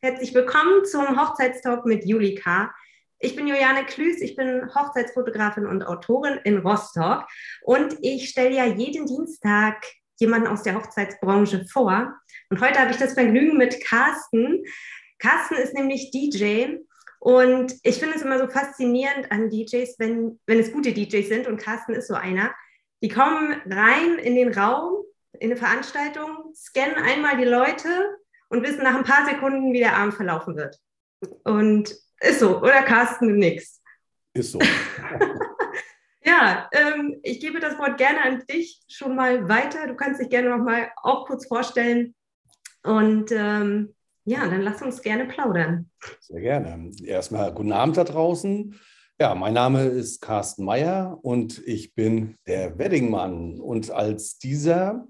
Herzlich willkommen zum Hochzeitstalk mit Julika. Ich bin Juliane Klüß, ich bin Hochzeitsfotografin und Autorin in Rostock und ich stelle ja jeden Dienstag jemanden aus der Hochzeitsbranche vor. Und heute habe ich das Vergnügen mit Carsten. Carsten ist nämlich DJ und ich finde es immer so faszinierend an DJs, wenn, wenn es gute DJs sind und Carsten ist so einer. Die kommen rein in den Raum, in eine Veranstaltung, scannen einmal die Leute und wissen nach ein paar Sekunden, wie der Abend verlaufen wird. Und ist so, oder Carsten, nix. Ist so. ja, ähm, ich gebe das Wort gerne an dich schon mal weiter. Du kannst dich gerne noch mal auch kurz vorstellen. Und ähm, ja, dann lass uns gerne plaudern. Sehr gerne. Erstmal guten Abend da draußen. Ja, mein Name ist Carsten Meyer und ich bin der Weddingmann. Und als dieser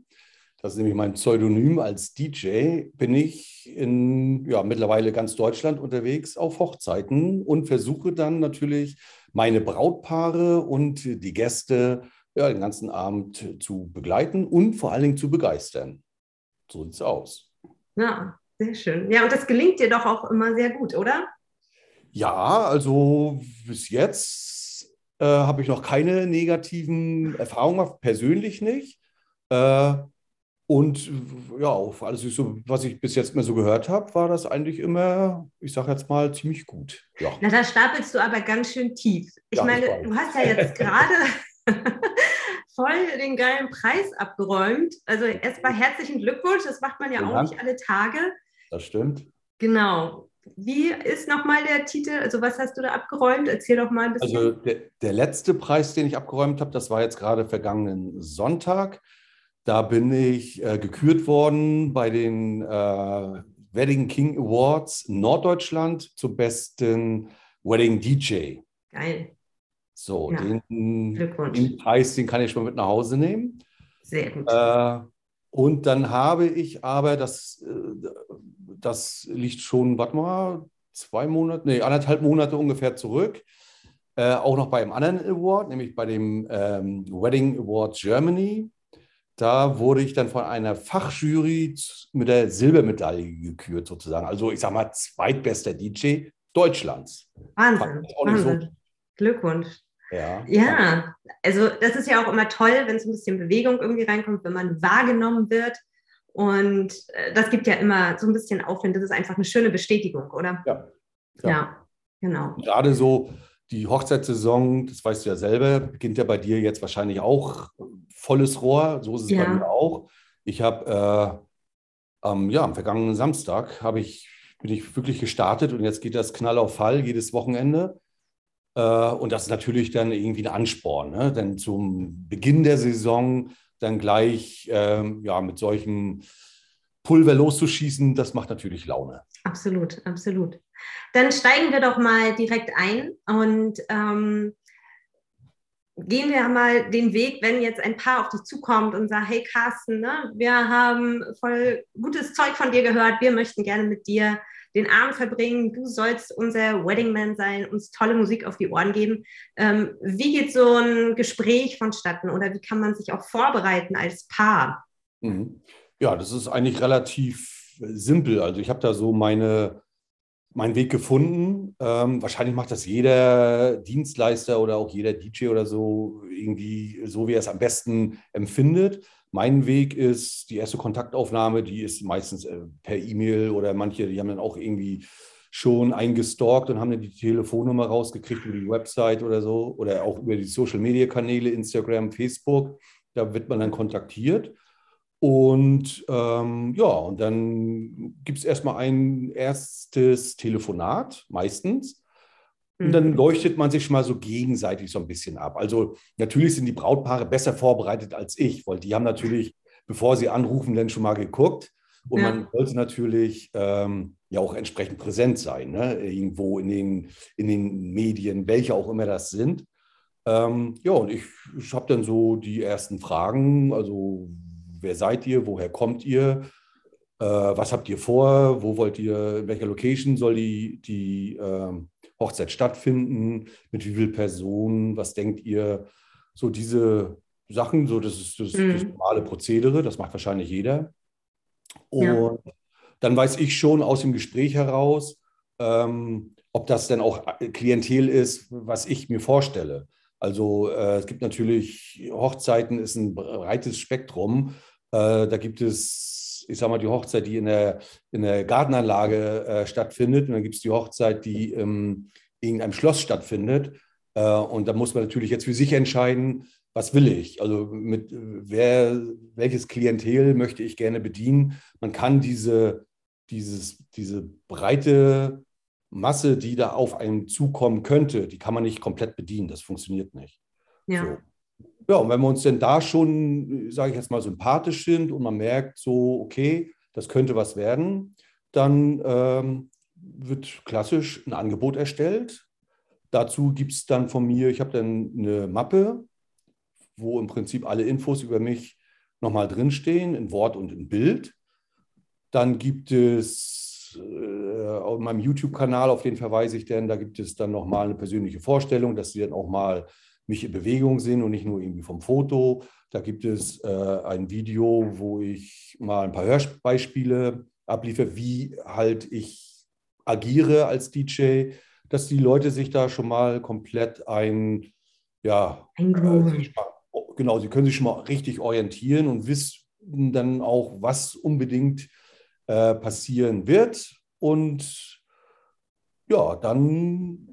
das ist nämlich mein Pseudonym als DJ, bin ich in ja, mittlerweile ganz Deutschland unterwegs auf Hochzeiten und versuche dann natürlich meine Brautpaare und die Gäste ja, den ganzen Abend zu begleiten und vor allen Dingen zu begeistern. So sieht es aus. Ja, sehr schön. Ja, und das gelingt dir doch auch immer sehr gut, oder? Ja, also bis jetzt äh, habe ich noch keine negativen Erfahrungen persönlich nicht. Äh, und ja, auf alles, so, was ich bis jetzt mal so gehört habe, war das eigentlich immer, ich sage jetzt mal, ziemlich gut. Ja. Na, da stapelst du aber ganz schön tief. Ich ja, meine, ich du hast ja jetzt gerade voll den geilen Preis abgeräumt. Also erstmal herzlichen Glückwunsch, das macht man ja Vielen auch Dank. nicht alle Tage. Das stimmt. Genau. Wie ist nochmal der Titel? Also was hast du da abgeräumt? Erzähl doch mal ein bisschen. Also der, der letzte Preis, den ich abgeräumt habe, das war jetzt gerade vergangenen Sonntag. Da bin ich äh, gekürt worden bei den äh, Wedding King Awards Norddeutschland zum besten Wedding DJ. Geil. So, ja. den, den, Preis, den kann ich schon mit nach Hause nehmen. Sehr gut. Äh, und dann habe ich aber, das, äh, das liegt schon, warte mal, zwei Monate, nee, anderthalb Monate ungefähr zurück, äh, auch noch bei einem anderen Award, nämlich bei dem ähm, Wedding Award Germany. Da wurde ich dann von einer Fachjury mit der Silbermedaille gekürt, sozusagen. Also ich sage mal, zweitbester DJ Deutschlands. Wahnsinn. Wahnsinn. So. Glückwunsch. Ja. ja, also das ist ja auch immer toll, wenn es ein bisschen Bewegung irgendwie reinkommt, wenn man wahrgenommen wird. Und äh, das gibt ja immer so ein bisschen Aufwind. Das ist einfach eine schöne Bestätigung, oder? Ja. Ja, ja genau. Gerade so die Hochzeitssaison, das weißt du ja selber, beginnt ja bei dir jetzt wahrscheinlich auch volles Rohr. So ist es ja. bei mir auch. Ich habe äh, ähm, ja, am vergangenen Samstag ich, bin ich wirklich gestartet und jetzt geht das Knall auf Fall jedes Wochenende. Äh, und das ist natürlich dann irgendwie ein Ansporn. Ne? Denn zum Beginn der Saison dann gleich ähm, ja, mit solchen Pulver loszuschießen, das macht natürlich Laune. Absolut, absolut. Dann steigen wir doch mal direkt ein und ähm, gehen wir mal den Weg, wenn jetzt ein Paar auf dich zukommt und sagt, hey Carsten, ne, wir haben voll gutes Zeug von dir gehört, wir möchten gerne mit dir den Abend verbringen, du sollst unser Weddingman sein, uns tolle Musik auf die Ohren geben. Ähm, wie geht so ein Gespräch vonstatten oder wie kann man sich auch vorbereiten als Paar? Mhm. Ja, das ist eigentlich relativ simpel. Also ich habe da so meine, meinen Weg gefunden. Ähm, wahrscheinlich macht das jeder Dienstleister oder auch jeder DJ oder so irgendwie so, wie er es am besten empfindet. Mein Weg ist die erste Kontaktaufnahme, die ist meistens äh, per E-Mail oder manche, die haben dann auch irgendwie schon eingestalkt und haben dann die Telefonnummer rausgekriegt über die Website oder so oder auch über die Social-Media-Kanäle, Instagram, Facebook. Da wird man dann kontaktiert. Und ähm, ja, und dann gibt es erstmal ein erstes Telefonat, meistens. Und dann mhm. leuchtet man sich schon mal so gegenseitig so ein bisschen ab. Also natürlich sind die Brautpaare besser vorbereitet als ich, weil die haben natürlich, bevor sie anrufen, dann schon mal geguckt. Und ja. man sollte natürlich ähm, ja auch entsprechend präsent sein, ne? irgendwo in den, in den Medien, welche auch immer das sind. Ähm, ja, und ich, ich habe dann so die ersten Fragen, also wer seid ihr, woher kommt ihr, äh, was habt ihr vor, wo wollt ihr, in welcher Location soll die, die äh, Hochzeit stattfinden, mit wie vielen Personen, was denkt ihr, so diese Sachen, so das ist das, mhm. das normale Prozedere, das macht wahrscheinlich jeder. Und ja. dann weiß ich schon aus dem Gespräch heraus, ähm, ob das denn auch Klientel ist, was ich mir vorstelle. Also äh, es gibt natürlich, Hochzeiten ist ein breites Spektrum. Äh, da gibt es, ich sage mal, die Hochzeit, die in der, in der Gartenanlage äh, stattfindet. Und dann gibt es die Hochzeit, die in irgendeinem Schloss stattfindet. Äh, und da muss man natürlich jetzt für sich entscheiden, was will ich? Also mit wer, welches Klientel möchte ich gerne bedienen? Man kann diese, dieses, diese breite Masse, die da auf einen zukommen könnte, die kann man nicht komplett bedienen. Das funktioniert nicht. Ja. So. Ja, und wenn wir uns denn da schon, sage ich jetzt mal, sympathisch sind und man merkt so, okay, das könnte was werden, dann ähm, wird klassisch ein Angebot erstellt. Dazu gibt es dann von mir, ich habe dann eine Mappe, wo im Prinzip alle Infos über mich nochmal drinstehen, in Wort und in Bild. Dann gibt es äh, auf meinem YouTube-Kanal, auf den verweise ich denn, da gibt es dann nochmal eine persönliche Vorstellung, dass Sie dann auch mal mich in Bewegung sehen und nicht nur irgendwie vom Foto. Da gibt es äh, ein Video, wo ich mal ein paar Hörbeispiele abliefere, wie halt ich agiere als DJ, dass die Leute sich da schon mal komplett ein, ja, äh, genau, sie können sich schon mal richtig orientieren und wissen dann auch, was unbedingt äh, passieren wird. Und ja, dann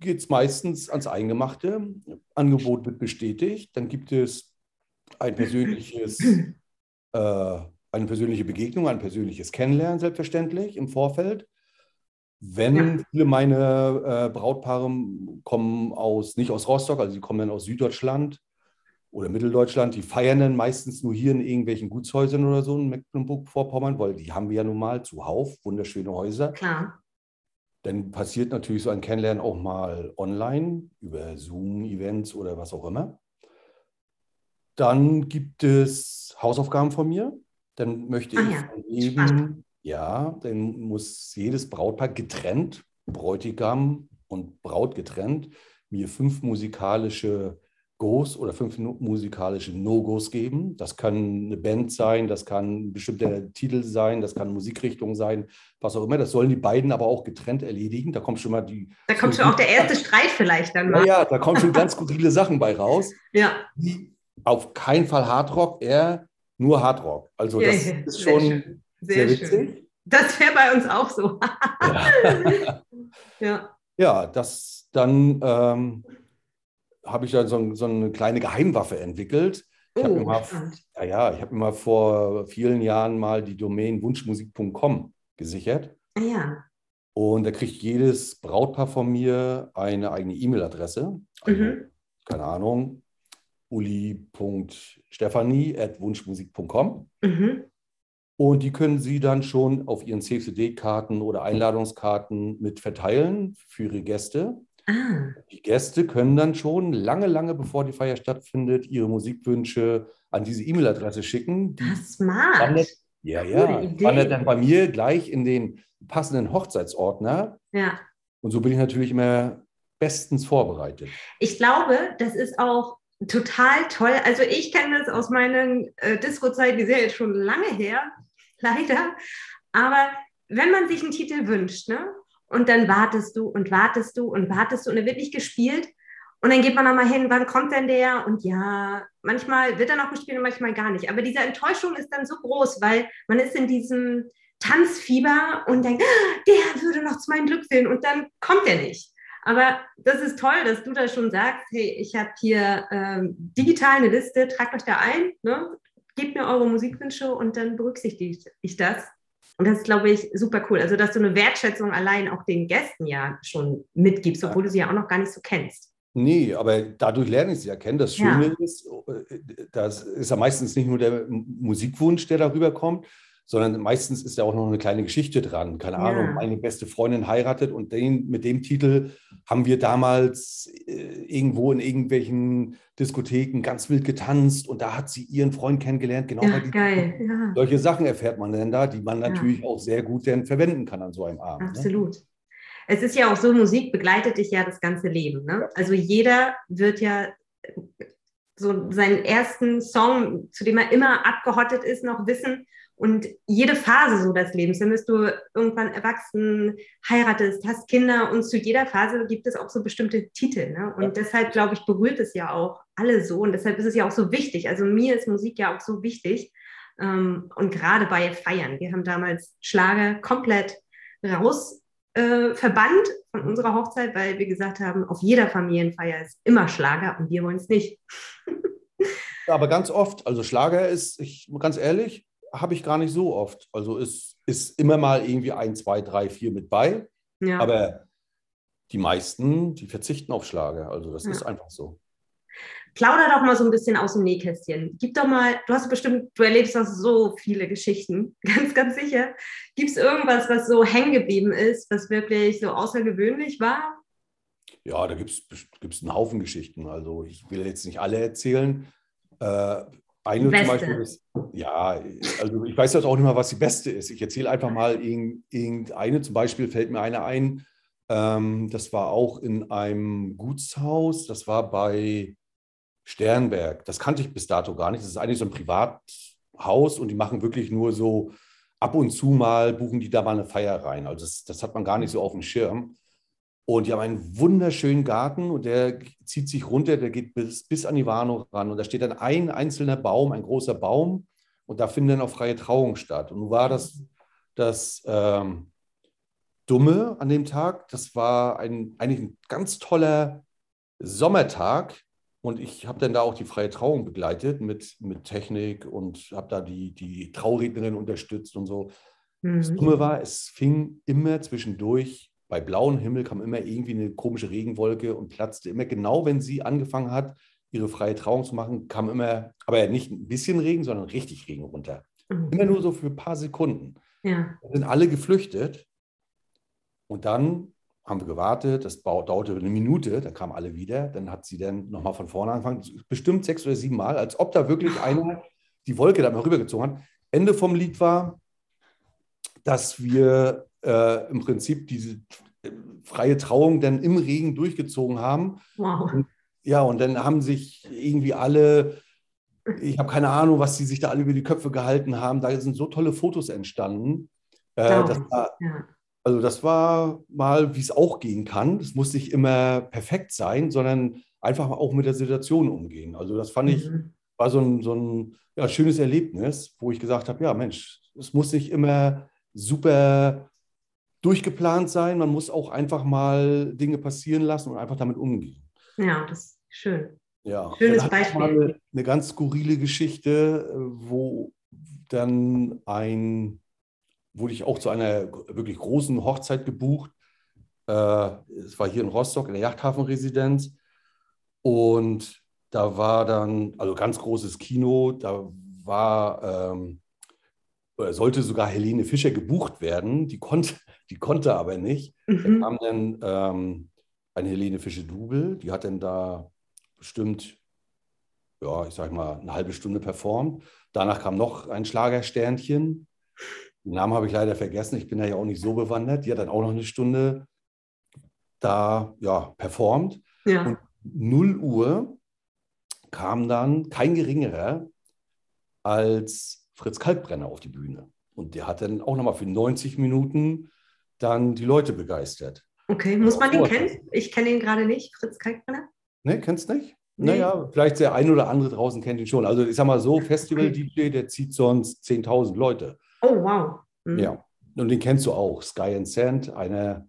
geht es meistens ans Eingemachte. Angebot wird bestätigt. Dann gibt es ein persönliches, äh, eine persönliche Begegnung, ein persönliches Kennenlernen, selbstverständlich im Vorfeld. Wenn ja. viele meine äh, Brautpaare kommen aus, nicht aus Rostock, also sie kommen dann aus Süddeutschland oder Mitteldeutschland, die feiern dann meistens nur hier in irgendwelchen Gutshäusern oder so in Mecklenburg-Vorpommern, weil die haben wir ja nun mal zuhauf, wunderschöne Häuser. Klar. Dann passiert natürlich so ein Kennenlernen auch mal online über Zoom-Events oder was auch immer. Dann gibt es Hausaufgaben von mir. Dann möchte ah, ich ja. eben, ja, dann muss jedes Brautpaar getrennt, Bräutigam und Braut getrennt, mir fünf musikalische Go's oder fünf musikalische No-Gos geben. Das kann eine Band sein, das kann ein bestimmter Titel sein, das kann Musikrichtung sein, was auch immer. Das sollen die beiden aber auch getrennt erledigen. Da kommt schon mal die. Da kommt schon auch der erste Streit vielleicht dann mal. Ja, ja da kommen schon ganz skurrile Sachen bei raus. Ja. Auf keinen Fall Hardrock, eher nur Hardrock. Also das ja, ist schon schön. sehr, sehr witzig. Das wäre bei uns auch so. ja. ja. ja. das dann. Ähm, habe ich dann so, so, eine kleine Geheimwaffe entwickelt. Ich oh, habe mal, ja, ja, ich habe mir mal vor vielen Jahren mal die Domain wunschmusik.com gesichert. Ah, ja. Und da kriegt jedes Brautpaar von mir eine eigene E-Mail-Adresse. Also, mhm. Keine Ahnung, uli.stefanie.wunschmusik.com. Mhm. Und die können Sie dann schon auf Ihren CCD-Karten oder Einladungskarten mit verteilen für Ihre Gäste. Ah. Die Gäste können dann schon lange, lange bevor die Feier stattfindet, ihre Musikwünsche an diese E-Mail-Adresse schicken. Die das smart. Wandert, ja, ja. Wandert dann bei mir gleich in den passenden Hochzeitsordner. Ja. Und so bin ich natürlich immer bestens vorbereitet. Ich glaube, das ist auch total toll. Also ich kenne das aus meinen äh, Disco-Zeiten, die sind jetzt schon lange her, leider. Aber wenn man sich einen Titel wünscht, ne? Und dann wartest du und wartest du und wartest du und er wird nicht gespielt. Und dann geht man nochmal hin, wann kommt denn der? Und ja, manchmal wird er noch gespielt und manchmal gar nicht. Aber diese Enttäuschung ist dann so groß, weil man ist in diesem Tanzfieber und denkt, ah, der würde noch zu meinem Glück sehen und dann kommt er nicht. Aber das ist toll, dass du da schon sagst, hey, ich habe hier ähm, digital eine Liste, tragt euch da ein, ne? gebt mir eure Musikwünsche und dann berücksichtige ich das. Und das ist, glaube ich, super cool. Also, dass du eine Wertschätzung allein auch den Gästen ja schon mitgibst, obwohl du sie ja auch noch gar nicht so kennst. Nee, aber dadurch lerne ich sie ja kennen. Das Schöne ja. ist, das ist ja meistens nicht nur der Musikwunsch, der darüber kommt, sondern meistens ist ja auch noch eine kleine Geschichte dran. Keine Ahnung, ja. meine beste Freundin heiratet und den, mit dem Titel haben wir damals äh, irgendwo in irgendwelchen Diskotheken ganz wild getanzt und da hat sie ihren Freund kennengelernt. Genau ja, geil. Ja. Solche Sachen erfährt man dann da, die man natürlich auch sehr gut dann verwenden kann an so einem Abend. Ne? Absolut. Ne? Es ist ja auch so, Musik begleitet dich ja das ganze Leben. Ne? Also jeder wird ja so seinen ersten Song, zu dem er immer abgehottet ist, noch wissen Und jede Phase so des Lebens, dann bist du irgendwann erwachsen, heiratest, hast Kinder und zu jeder Phase gibt es auch so bestimmte Titel. Ne? Und ja. deshalb, glaube ich, berührt es ja auch alle so. Und deshalb ist es ja auch so wichtig. Also mir ist Musik ja auch so wichtig. Ähm, und gerade bei Feiern. Wir haben damals Schlager komplett raus äh, verbannt von unserer Hochzeit, weil wir gesagt haben, auf jeder Familienfeier ist immer Schlager und wir wollen es nicht. ja, aber ganz oft, also Schlager ist, ich, ganz ehrlich, habe ich gar nicht so oft. Also es ist immer mal irgendwie ein, zwei, drei, vier mit bei. Ja. Aber die meisten, die verzichten auf Schlager. Also das ja. ist einfach so. Plauder doch mal so ein bisschen aus dem Nähkästchen. Gib doch mal, du hast bestimmt, du erlebst doch so viele Geschichten, ganz, ganz sicher. Gibt es irgendwas, was so hängen geblieben ist, was wirklich so außergewöhnlich war? Ja, da gibt es einen Haufen Geschichten. Also ich will jetzt nicht alle erzählen. Äh, eine zum Beispiel ist, ja, also ich weiß jetzt auch nicht mal, was die beste ist. Ich erzähle einfach mal irgendeine. Zum Beispiel fällt mir eine ein. Ähm, das war auch in einem Gutshaus. Das war bei Sternberg. Das kannte ich bis dato gar nicht. Das ist eigentlich so ein Privathaus und die machen wirklich nur so ab und zu mal, buchen die da mal eine Feier rein. Also das, das hat man gar nicht so auf dem Schirm. Und die haben einen wunderschönen Garten und der zieht sich runter, der geht bis, bis an die Warnow ran. Und da steht dann ein einzelner Baum, ein großer Baum. Und da finden dann auch freie Trauungen statt. Und nun war das das ähm, Dumme an dem Tag. Das war ein, eigentlich ein ganz toller Sommertag. Und ich habe dann da auch die freie Trauung begleitet mit, mit Technik und habe da die, die Traurednerin unterstützt und so. Mhm. Das Dumme war, es fing immer zwischendurch, bei blauem Himmel kam immer irgendwie eine komische Regenwolke und platzte immer genau, wenn sie angefangen hat, ihre freie Trauung zu machen, kam immer, aber nicht ein bisschen Regen, sondern richtig Regen runter. Mhm. Immer nur so für ein paar Sekunden. Ja. Dann sind alle geflüchtet und dann haben wir gewartet, das dauerte eine Minute, dann kamen alle wieder, dann hat sie dann nochmal von vorne angefangen, bestimmt sechs oder sieben Mal, als ob da wirklich einer die Wolke da mal rübergezogen hat. Ende vom Lied war, dass wir äh, im Prinzip diese äh, freie Trauung dann im Regen durchgezogen haben. Wow. Und, ja, und dann haben sich irgendwie alle, ich habe keine Ahnung, was sie sich da alle über die Köpfe gehalten haben. Da sind so tolle Fotos entstanden. Äh, war, ja also das war mal, wie es auch gehen kann. Es muss nicht immer perfekt sein, sondern einfach auch mit der Situation umgehen. Also das fand ich, mhm. war so ein, so ein ja, schönes Erlebnis, wo ich gesagt habe, ja Mensch, es muss nicht immer super durchgeplant sein. Man muss auch einfach mal Dinge passieren lassen und einfach damit umgehen. Ja, das ist schön. Ja, Schönes Beispiel. Mal eine ganz skurrile Geschichte, wo dann ein wurde ich auch zu einer wirklich großen Hochzeit gebucht. Äh, es war hier in Rostock in der Yachthafenresidenz. Und da war dann, also ganz großes Kino, da war, ähm, sollte sogar Helene Fischer gebucht werden. Die konnte, die konnte aber nicht. Mhm. Da kam dann ähm, eine Helene Fischer-Double, die hat dann da bestimmt, ja, ich sag mal, eine halbe Stunde performt. Danach kam noch ein Schlagersternchen. Den Namen habe ich leider vergessen. Ich bin da ja auch nicht so bewandert. Die hat dann auch noch eine Stunde da ja, performt. Ja. Und 0 Uhr kam dann kein geringerer als Fritz Kalkbrenner auf die Bühne. Und der hat dann auch nochmal für 90 Minuten dann die Leute begeistert. Okay, muss man den kennen? Ich kenne ihn gerade nicht, Fritz Kalkbrenner. Ne, kennst du nicht? Nee. Naja, vielleicht der ein oder andere draußen kennt ihn schon. Also ich sag mal so, Festival-DJ, der zieht sonst 10.000 Leute. Oh, wow. Mhm. Ja, und den kennst du auch. Sky and Sand, eine.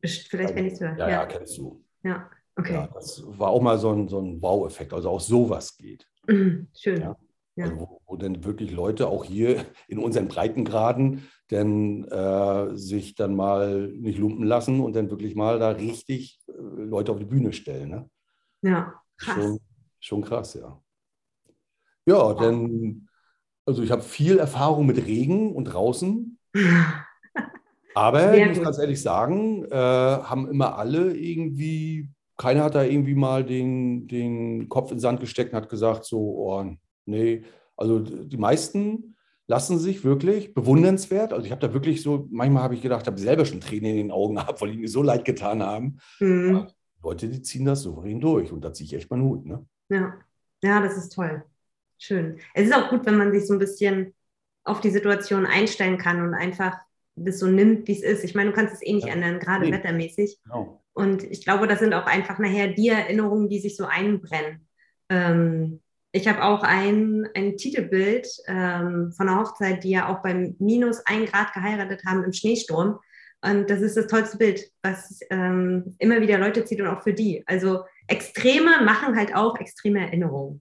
Vielleicht kenne ich es ja. Ja, ja, kennst du. Ja, okay. Ja, das war auch mal so ein, so ein Wow-Effekt, also auch sowas geht. Mhm, schön. Ja. Ja. Also wo, wo dann wirklich Leute auch hier in unseren Breitengraden dann äh, sich dann mal nicht lumpen lassen und dann wirklich mal da richtig äh, Leute auf die Bühne stellen. Ne? Ja, krass. Schon, schon krass, ja. Ja, dann also ich habe viel Erfahrung mit Regen und draußen. Aber ich muss ganz ehrlich sagen, äh, haben immer alle irgendwie, keiner hat da irgendwie mal den, den Kopf in den Sand gesteckt und hat gesagt, so, oh, nee. Also die meisten lassen sich wirklich bewundernswert. Also ich habe da wirklich so, manchmal habe ich gedacht, habe selber schon Tränen in den Augen gehabt, weil die mir so leid getan haben. Mhm. Leute, die ziehen das souverän durch und da ziehe ich echt mal einen Hut. Ne? Ja. ja, das ist toll. Schön. Es ist auch gut, wenn man sich so ein bisschen auf die Situation einstellen kann und einfach das so nimmt, wie es ist. Ich meine, du kannst es eh nicht Ja. ändern, gerade Nee. wettermäßig. Genau. Und ich glaube, das sind auch einfach nachher die Erinnerungen, die sich so einbrennen. Ähm, ich habe auch ein, ein Titelbild ähm, von einer Hochzeit, die ja auch beim minus ein Grad geheiratet haben im Schneesturm. Und das ist das tollste Bild, was ähm, immer wieder Leute zieht und auch für die. Also Extreme machen halt auch extreme Erinnerungen.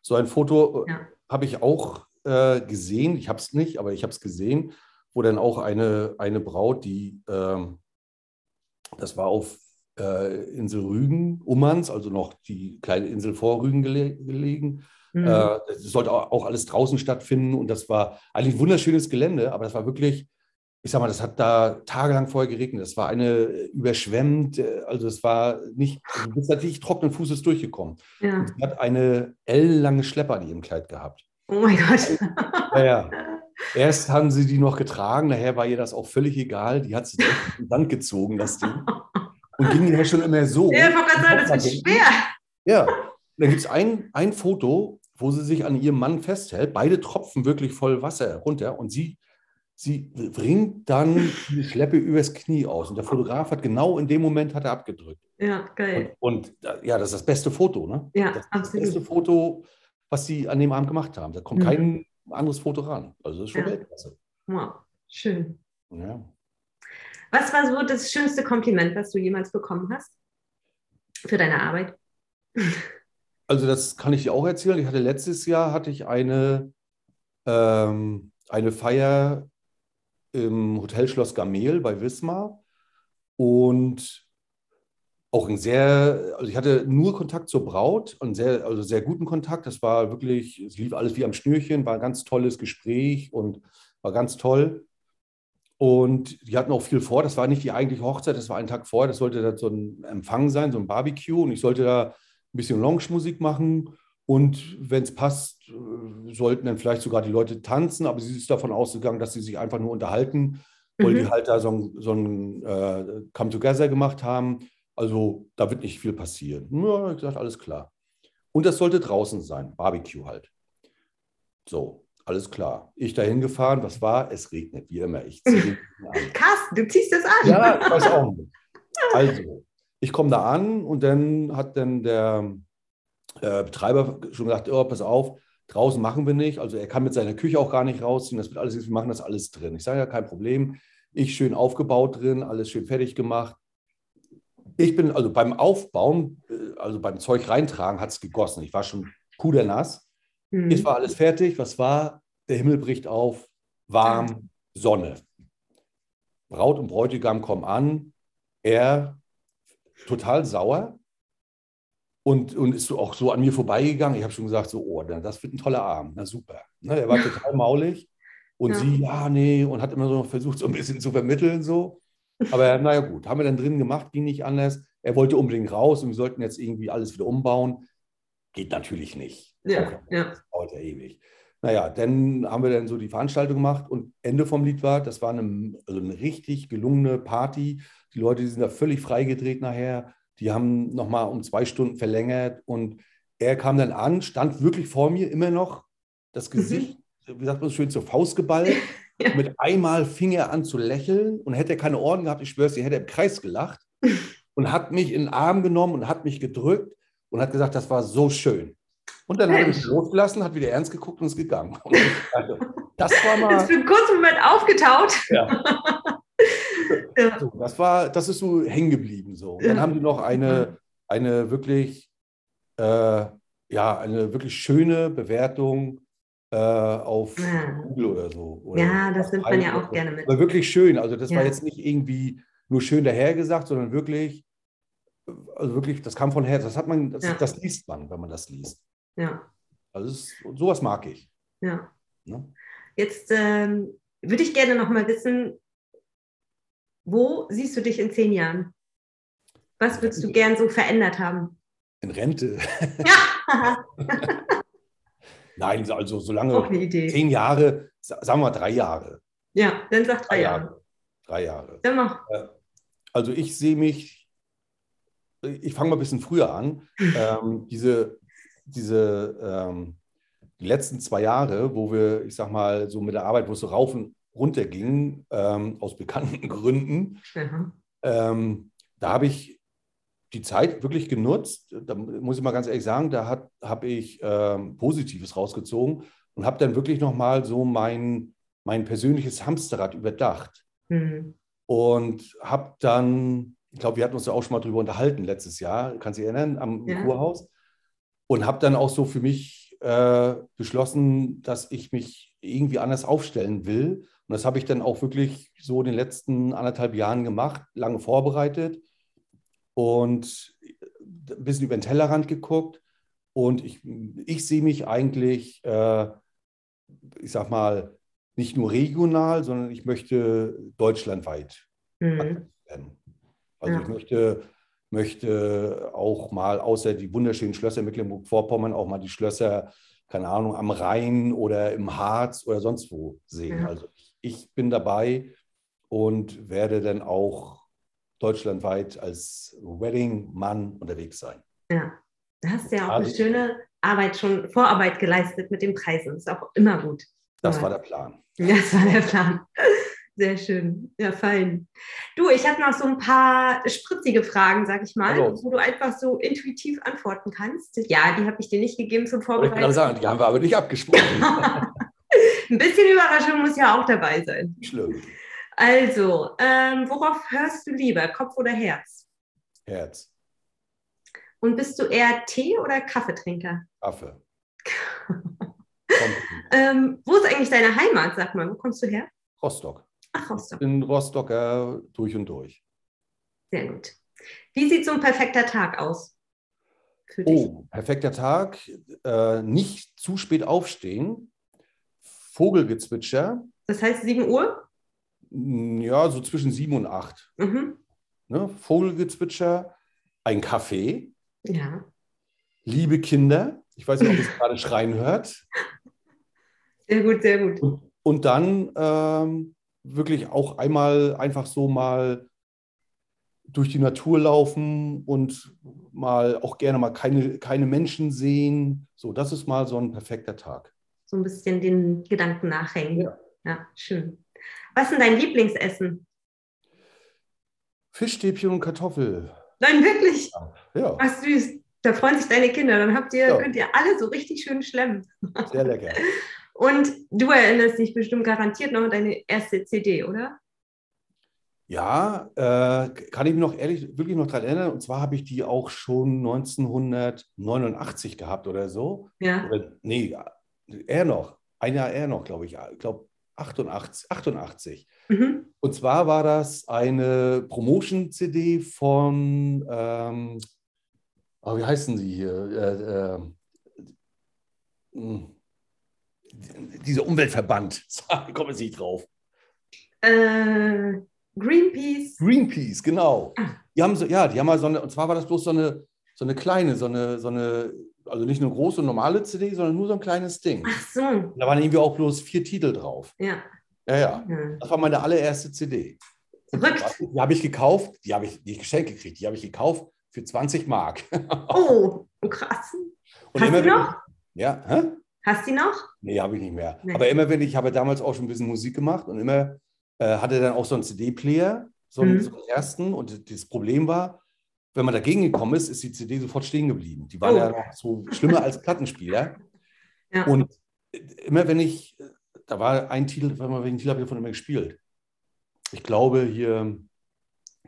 So ein Foto äh, Ja. habe ich auch äh, gesehen. Ich habe es nicht, aber ich habe es gesehen, wo dann auch eine, eine Braut, die, ähm, das war auf äh, Insel Rügen, Ummanns, also noch die kleine Insel vor Rügen gele gelegen. Mhm. Äh, das sollte auch auch alles draußen stattfinden und das war eigentlich ein wunderschönes Gelände, aber das war wirklich, ich sag mal, das hat da tagelang vorher geregnet. Das war eine überschwemmt, äh, also es war nicht, du bist natürlich trockenen Fußes durchgekommen. ja. Und sie hat eine ellenlange Schleppe an ihrem Kleid gehabt. Oh mein Gott. Ja, ja. Erst haben sie die noch getragen, nachher war ihr das auch völlig egal. Die hat sie direkt in den Sand gezogen, das Ding. Und ging ja schon immer so. Ja, ich wollte gerade sagen, das wird schwer. Ja, dann gibt es ein, ein Foto, wo sie sich an ihrem Mann festhält. Beide tropfen wirklich voll Wasser runter und sie, sie bringt dann die Schleppe übers Knie aus. Und der Fotograf hat genau in dem Moment hat er abgedrückt. Ja, geil. Und, und ja, das ist das beste Foto, ne? Ja, das, ist das absolut. beste Foto, was sie an dem Abend gemacht haben. Da kommt Mhm. kein anderes Foto ran. Also das ist schon Ja. Weltklasse. Wow, schön. Ja. Was war so das schönste Kompliment, was du jemals bekommen hast für deine Arbeit? Also das kann ich dir auch erzählen. Ich hatte letztes Jahr hatte ich eine, ähm, eine Feier im Hotel Schloss Gamel bei Wismar und auch ein sehr, also ich hatte nur Kontakt zur Braut, einen sehr, also sehr guten Kontakt. Das war wirklich, es lief alles wie am Schnürchen, war ein ganz tolles Gespräch und war ganz toll. Und die hatten auch viel vor. Das war nicht die eigentliche Hochzeit, das war einen Tag vorher. Das sollte dann so ein Empfang sein, so ein Barbecue. Und ich sollte da ein bisschen Lounge-Musik machen. Und wenn es passt, äh, sollten dann vielleicht sogar die Leute tanzen. Aber sie ist davon ausgegangen, dass sie sich einfach nur unterhalten, weil Mhm. die halt da so ein, so ein äh, Come-Together gemacht haben. Also da wird nicht viel passieren. Ja, ich gesagt, alles klar. Und das sollte draußen sein, Barbecue halt. So, alles klar. Ich dahin gefahren, was war? Es regnet, wie immer. Ich ziehe. Carsten, du ziehst das an. Ja, ich weiß auch nicht. Also, ich komme da an und dann hat dann der äh, Betreiber schon gesagt, oh, pass auf, draußen machen wir nicht. Also er kann mit seiner Küche auch gar nicht rausziehen. Das wird alles, wir machen das alles drin. Ich sage ja, kein Problem. Ich schön aufgebaut drin, alles schön fertig gemacht. Ich bin also beim Aufbauen, äh, also beim Zeug reintragen, hat es gegossen. Ich war schon pudernass. Mhm. Es war alles fertig. Was war? Der Himmel bricht auf, warm, Sonne. Braut und Bräutigam kommen an. Er total sauer und, und ist auch so an mir vorbeigegangen. Ich habe schon gesagt, so, oh, das wird ein toller Abend. Na super. Ne, er war total maulig. Und Ja. sie, ja, nee, und hat immer so versucht, so ein bisschen zu vermitteln. so. Aber naja, gut, haben wir dann drin gemacht, ging nicht anders. Er wollte unbedingt raus und wir sollten jetzt irgendwie alles wieder umbauen. Geht natürlich nicht. Ja, ja. Das dauert ja ewig. Naja, dann haben wir dann so die Veranstaltung gemacht und Ende vom Lied war, das war eine, also eine richtig gelungene Party. Die Leute, die sind da völlig freigedreht nachher. Die haben nochmal um zwei Stunden verlängert und er kam dann an, stand wirklich vor mir, immer noch das Gesicht, wie sagt man so schön, zur Faust geballt. Ja. Mit einmal fing er an zu lächeln und hätte er keine Ohren gehabt, ich schwör's dir, hätte er im Kreis gelacht und hat mich in den Arm genommen und hat mich gedrückt und hat gesagt, das war so schön. Und dann hat er mich losgelassen, hat wieder ernst geguckt und ist gegangen. Und dachte, das war Ist mal, für einen kurzen Moment aufgetaut. ja, Ja. so, das war, das ist so hängen geblieben so. Und dann haben die noch eine, eine wirklich, äh, ja, eine wirklich schöne Bewertung äh, auf Ja. Google oder so. Oder Ja, das nimmt man ja auch gerne mit. Aber wirklich schön. Also das war Ja. jetzt nicht irgendwie nur schön dahergesagt, sondern wirklich, also wirklich, das kam von Herz. Das hat man, das, Ja. das liest man, wenn man das liest. Ja, Also ist, sowas mag ich. ja. Ne? Jetzt ähm, würde ich gerne noch mal wissen, wo siehst du dich in zehn Jahren? Was würdest du gern so verändert haben? In Rente. Ja, Nein, also solange zehn Jahre, sa- sagen wir drei Jahre. Ja, dann sag drei Drei Jahre. Jahre. Drei Jahre. Dann mach. Also ich sehe mich, ich fange mal ein bisschen früher an. Ähm, diese diese ähm, die letzten zwei Jahre, wo wir, ich sag mal, so mit der Arbeit, wo es so rauf und runter ging, ähm, aus bekannten Gründen, mhm. ähm, da habe ich die Zeit wirklich genutzt. Da muss ich mal ganz ehrlich sagen, da habe ich ähm, Positives rausgezogen und habe dann wirklich nochmal so mein, mein persönliches Hamsterrad überdacht. Mhm. Und habe dann, ich glaube, wir hatten uns ja auch schon mal drüber unterhalten letztes Jahr, kannst du dich erinnern, am ja. Kurhaus. Und habe dann auch so für mich äh, beschlossen, dass ich mich irgendwie anders aufstellen will. Und das habe ich dann auch wirklich so in den letzten anderthalb Jahren gemacht, lange vorbereitet und ein bisschen über den Tellerrand geguckt. Und ich, ich sehe mich eigentlich, äh, ich sag mal, nicht nur regional, sondern ich möchte deutschlandweit mhm. werden. Also ja. ich möchte, möchte auch mal, außer die wunderschönen Schlösser Mecklenburg-Vorpommern, auch mal die Schlösser, keine Ahnung, am Rhein oder im Harz oder sonst wo sehen. Ja. Also ich bin dabei und werde dann auch deutschlandweit als Wedding-Mann unterwegs sein. Ja, da hast du ja auch also, eine schöne Arbeit schon, Vorarbeit geleistet mit den Preisen. Das ist auch immer gut. Das war der Plan. Das war der Plan. Sehr schön. Ja, fein. Du, ich habe noch so ein paar spritzige Fragen, sag ich mal, Hallo. wo du einfach so intuitiv antworten kannst. Ja, die habe ich dir nicht gegeben zum Vorbereiten. Ich kann sagen, die haben wir aber nicht abgesprochen. ein bisschen Überraschung muss ja auch dabei sein. Schlimm. Also, ähm, worauf hörst du lieber, Kopf oder Herz? Herz. Und bist du eher Tee- oder Kaffeetrinker? Kaffee. ähm, wo ist eigentlich deine Heimat, sag mal? Wo kommst du her? Rostock. Ach, Rostock. Bin Rostocker durch und durch. Sehr gut. Wie sieht so ein perfekter Tag aus? Für dich? Oh, perfekter Tag. Äh, nicht zu spät aufstehen. Vogelgezwitscher. Das heißt 7 Uhr? Ja, so zwischen sieben und acht. Mhm. Ne? Vogelgezwitscher, ein Kaffee. Ja. Liebe Kinder. Ich weiß nicht, ob ihr es gerade schreien hört. Sehr gut, sehr gut. Und, und dann ähm, wirklich auch einmal einfach so mal durch die Natur laufen und mal auch gerne mal keine, keine Menschen sehen. So, das ist mal so ein perfekter Tag. So ein bisschen den Gedanken nachhängen. Ja, ja schön. Was ist dein Lieblingsessen? Fischstäbchen und Kartoffel. Nein, wirklich? Ja. Ach süß. Da freuen sich deine Kinder. Dann habt ihr, ja. könnt ihr alle so richtig schön schlemmen. Sehr lecker. Und du erinnerst dich bestimmt garantiert noch an deine erste CD, oder? Ja, äh, kann ich mich noch ehrlich wirklich noch daran erinnern. Und zwar habe ich die auch schon 1989 gehabt oder so. Ja. Oder, nee, eher noch. Ein Jahr eher noch, glaube ich. Ich glaube, 88. 88. Mhm. Und zwar war das eine Promotion-CD von, ähm, oh, wie heißen sie hier? Äh, äh, hm. Dieser Umweltverband. Ich komme jetzt nicht drauf. Äh, Greenpeace. Greenpeace, genau. Ah. Die haben so, ja, die haben mal so eine, und zwar war das bloß so eine, so eine kleine, so eine, so eine also nicht eine große normale CD, sondern nur so ein kleines Ding. Ach so. Da waren irgendwie auch bloß vier Titel drauf. Ja. Ja, ja. Das war meine allererste CD. Verrückt. Die habe ich gekauft, die habe ich nicht geschenkt gekriegt, die habe ich gekauft für 20 Mark. Oh, krass. Und Hast du noch? Ja, hä? Hast du noch? Nee, habe ich nicht mehr. Nee. Aber immer wenn ich, habe damals auch schon ein bisschen Musik gemacht und immer äh, hatte dann auch so einen CD-Player, so, mhm. so einen ersten. Und das Problem war, wenn man dagegen gekommen ist, ist die CD sofort stehen geblieben. Die waren oh. ja noch so schlimmer als Plattenspieler. Ja. Und immer wenn ich, da war ein Titel, welchen Titel habe ich davon immer gespielt? Ich glaube hier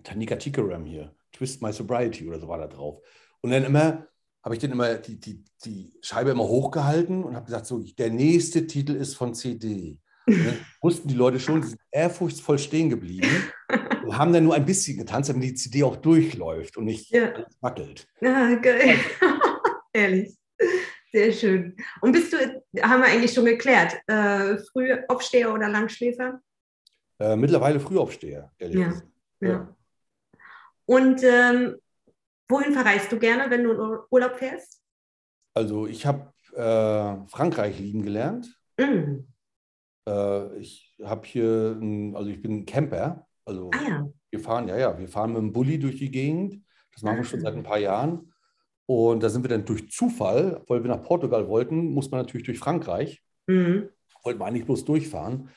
Tanika Tikaram hier, Twist My Sobriety oder so war da drauf. Und dann immer habe ich dann immer die, die, die Scheibe immer hochgehalten und habe gesagt, so, der nächste Titel ist von CD. Und dann wussten die Leute schon, die sind ehrfurchtsvoll stehen geblieben und haben dann nur ein bisschen getanzt, damit die CD auch durchläuft und nicht ja. wackelt. Ja, geil. Ehrlich. Sehr schön. Und bist du, haben wir eigentlich schon geklärt, äh, Frühaufsteher oder Langschläfer? Äh, mittlerweile Frühaufsteher, ehrlich ja. gesagt. Ja. ja. Und ähm, wohin verreist du gerne, wenn du in Urlaub fährst? Also ich habe äh, Frankreich lieben gelernt. Mm. Äh, ich habe hier, ein, also ich bin Camper. Also ah, ja. wir fahren, ja, ja, wir fahren mit dem Bulli durch die Gegend. Das machen wir schon seit ein paar Jahren. Und da sind wir dann durch Zufall, weil wir nach Portugal wollten, muss man natürlich durch Frankreich. Mhm. Wollten wir eigentlich bloß durchfahren.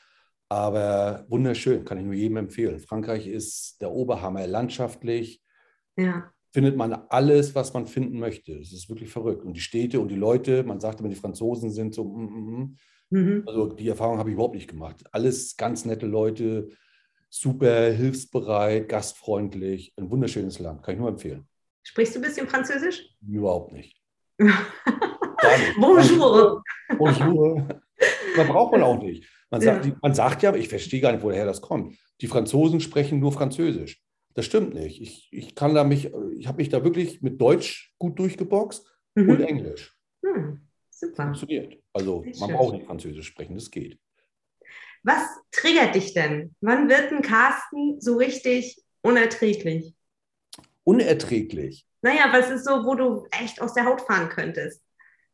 Aber wunderschön, kann ich nur jedem empfehlen. Frankreich ist der Oberhammer, landschaftlich. Ja. Findet man alles, was man finden möchte. Es ist wirklich verrückt. Und die Städte und die Leute, man sagt immer, die Franzosen sind so, mm, mm, mm. Mhm. also die Erfahrung habe ich überhaupt nicht gemacht. Alles ganz nette Leute, super hilfsbereit, gastfreundlich. Ein wunderschönes Land, kann ich nur empfehlen. Sprichst du ein bisschen Französisch? Überhaupt nicht. Nicht. Bonjour. Bonjour. Man braucht man auch nicht. Man sagt, Ja. man sagt ja, ich verstehe gar nicht, woher das kommt. Die Franzosen sprechen nur Französisch. Das stimmt nicht. Ich, ich kann da mich, ich habe mich da wirklich mit Deutsch gut durchgeboxt und Mhm. Englisch. Hm, super. Funktioniert. Also Sehr man schön. braucht nicht Französisch sprechen, das geht. Was triggert dich denn? Wann wird ein Carsten so richtig unerträglich? Unerträglich. Naja, was ist so, wo du echt aus der Haut fahren könntest?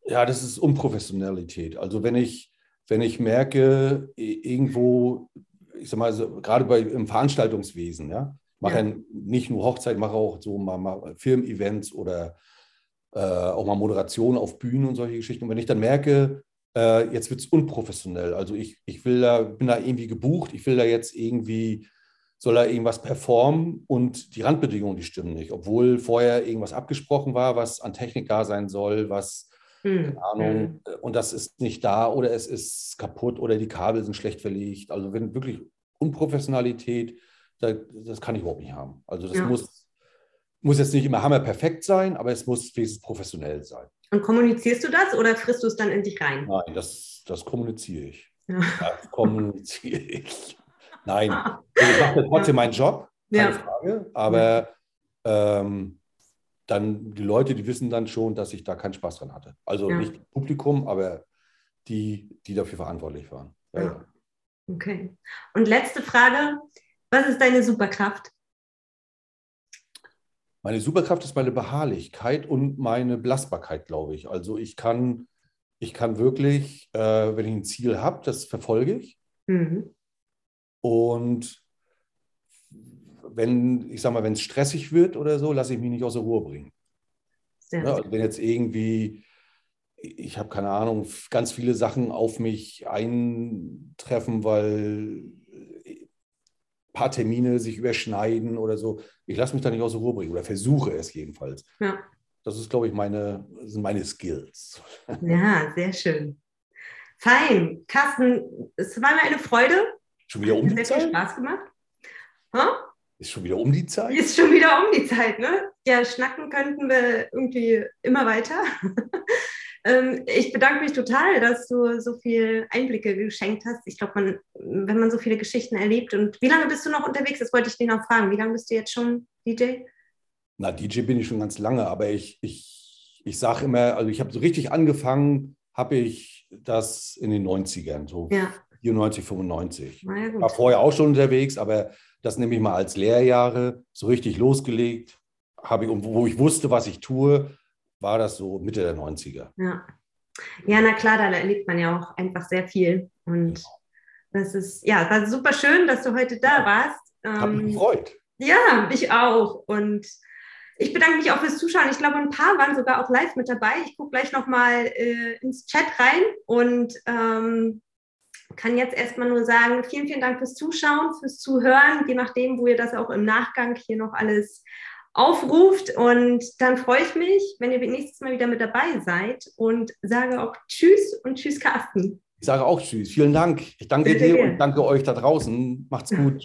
Ja, das ist Unprofessionalität. Also wenn ich, wenn ich merke, irgendwo, ich sag mal, so, gerade bei, im Veranstaltungswesen, ja, mache Ja. nicht nur Hochzeit, mache auch so mal, mal Filmevents oder äh, auch mal Moderation auf Bühnen und solche Geschichten. Und wenn ich dann merke, äh, jetzt wird es unprofessionell, also ich, ich will da, bin da irgendwie gebucht, ich will da jetzt irgendwie, soll da irgendwas performen und die Randbedingungen, die stimmen nicht, obwohl vorher irgendwas abgesprochen war, was an Technik da sein soll, was Hm. keine Ahnung, äh, und das ist nicht da oder es ist kaputt oder die Kabel sind schlecht verlegt. Also wenn wirklich Unprofessionalität, das kann ich überhaupt nicht haben. Also das Ja. muss, muss jetzt nicht immer hammerperfekt sein, aber es muss wenigstens professionell sein. Und kommunizierst du das oder frisst du es dann in dich rein? Nein, das, das kommuniziere ich. Ja. Das kommuniziere ich. Nein, ich mache trotzdem meinen Job, keine Ja. Frage, aber ähm, dann die Leute, die wissen dann schon, dass ich da keinen Spaß dran hatte. Also Ja. nicht das Publikum, aber die, die dafür verantwortlich waren. Ja, Ja. ja. Okay. Und letzte Frage: Was ist deine Superkraft? Meine Superkraft ist meine Beharrlichkeit und meine Belastbarkeit, glaube ich. Also ich kann, ich kann wirklich, äh, wenn ich ein Ziel habe, das verfolge ich. Mhm. Und wenn, ich sag mal, wenn es stressig wird oder so, lasse ich mich nicht aus der Ruhe bringen. Ja, also wenn jetzt irgendwie, ich habe keine Ahnung, ganz viele Sachen auf mich eintreffen, weil paar Termine sich überschneiden oder so, ich lasse mich da nicht aus der Ruhe bringen oder versuche es jedenfalls. Ja. Das ist, glaube ich, meine, sind meine Skills. ja, sehr schön. Fein. Carsten, es war mir eine Freude. Schon wieder um Hat die viel Zeit? Spaß gemacht. Ha? Ist schon wieder um die Zeit? Ist schon wieder um die Zeit, ne? Ja, schnacken könnten wir irgendwie immer weiter. Ähm, ich bedanke mich total, dass du so viel Einblicke geschenkt hast. Ich glaube, wenn man so viele Geschichten erlebt und wie lange bist du noch unterwegs? Das wollte ich dich noch fragen. Wie lange bist du jetzt schon DJ? Na, DJ bin ich schon ganz lange, aber ich, ich, ich sage immer, also ich habe so richtig angefangen, habe ich das in den 90ern, so Ja, 94, 95. na ja, War vorher auch schon unterwegs, aber das nehme ich mal als Lehrjahre, so richtig losgelegt habe ich, wo ich wusste, was ich tue, war das so Mitte der 90er. Ja. ja, na klar, da erlebt man ja auch einfach sehr viel. Und das ist, ja, war super schön, dass du heute da warst. Hat mich Ähm, gefreut. Ja, ich auch. Und ich bedanke mich auch fürs Zuschauen. Ich glaube, ein paar waren sogar auch live mit dabei. Ich gucke gleich nochmal äh, ins Chat rein und ähm, kann jetzt erstmal nur sagen, vielen, vielen Dank fürs Zuschauen, fürs Zuhören, je nachdem, wo ihr das auch im Nachgang hier noch alles aufruft. Und dann freue ich mich, wenn ihr nächstes Mal wieder mit dabei seid und sage auch Tschüss und Tschüss, Carsten. Ich sage auch Tschüss. Vielen Dank. Ich danke Sehr, sehr dir gerne. und danke euch da draußen. Macht's gut.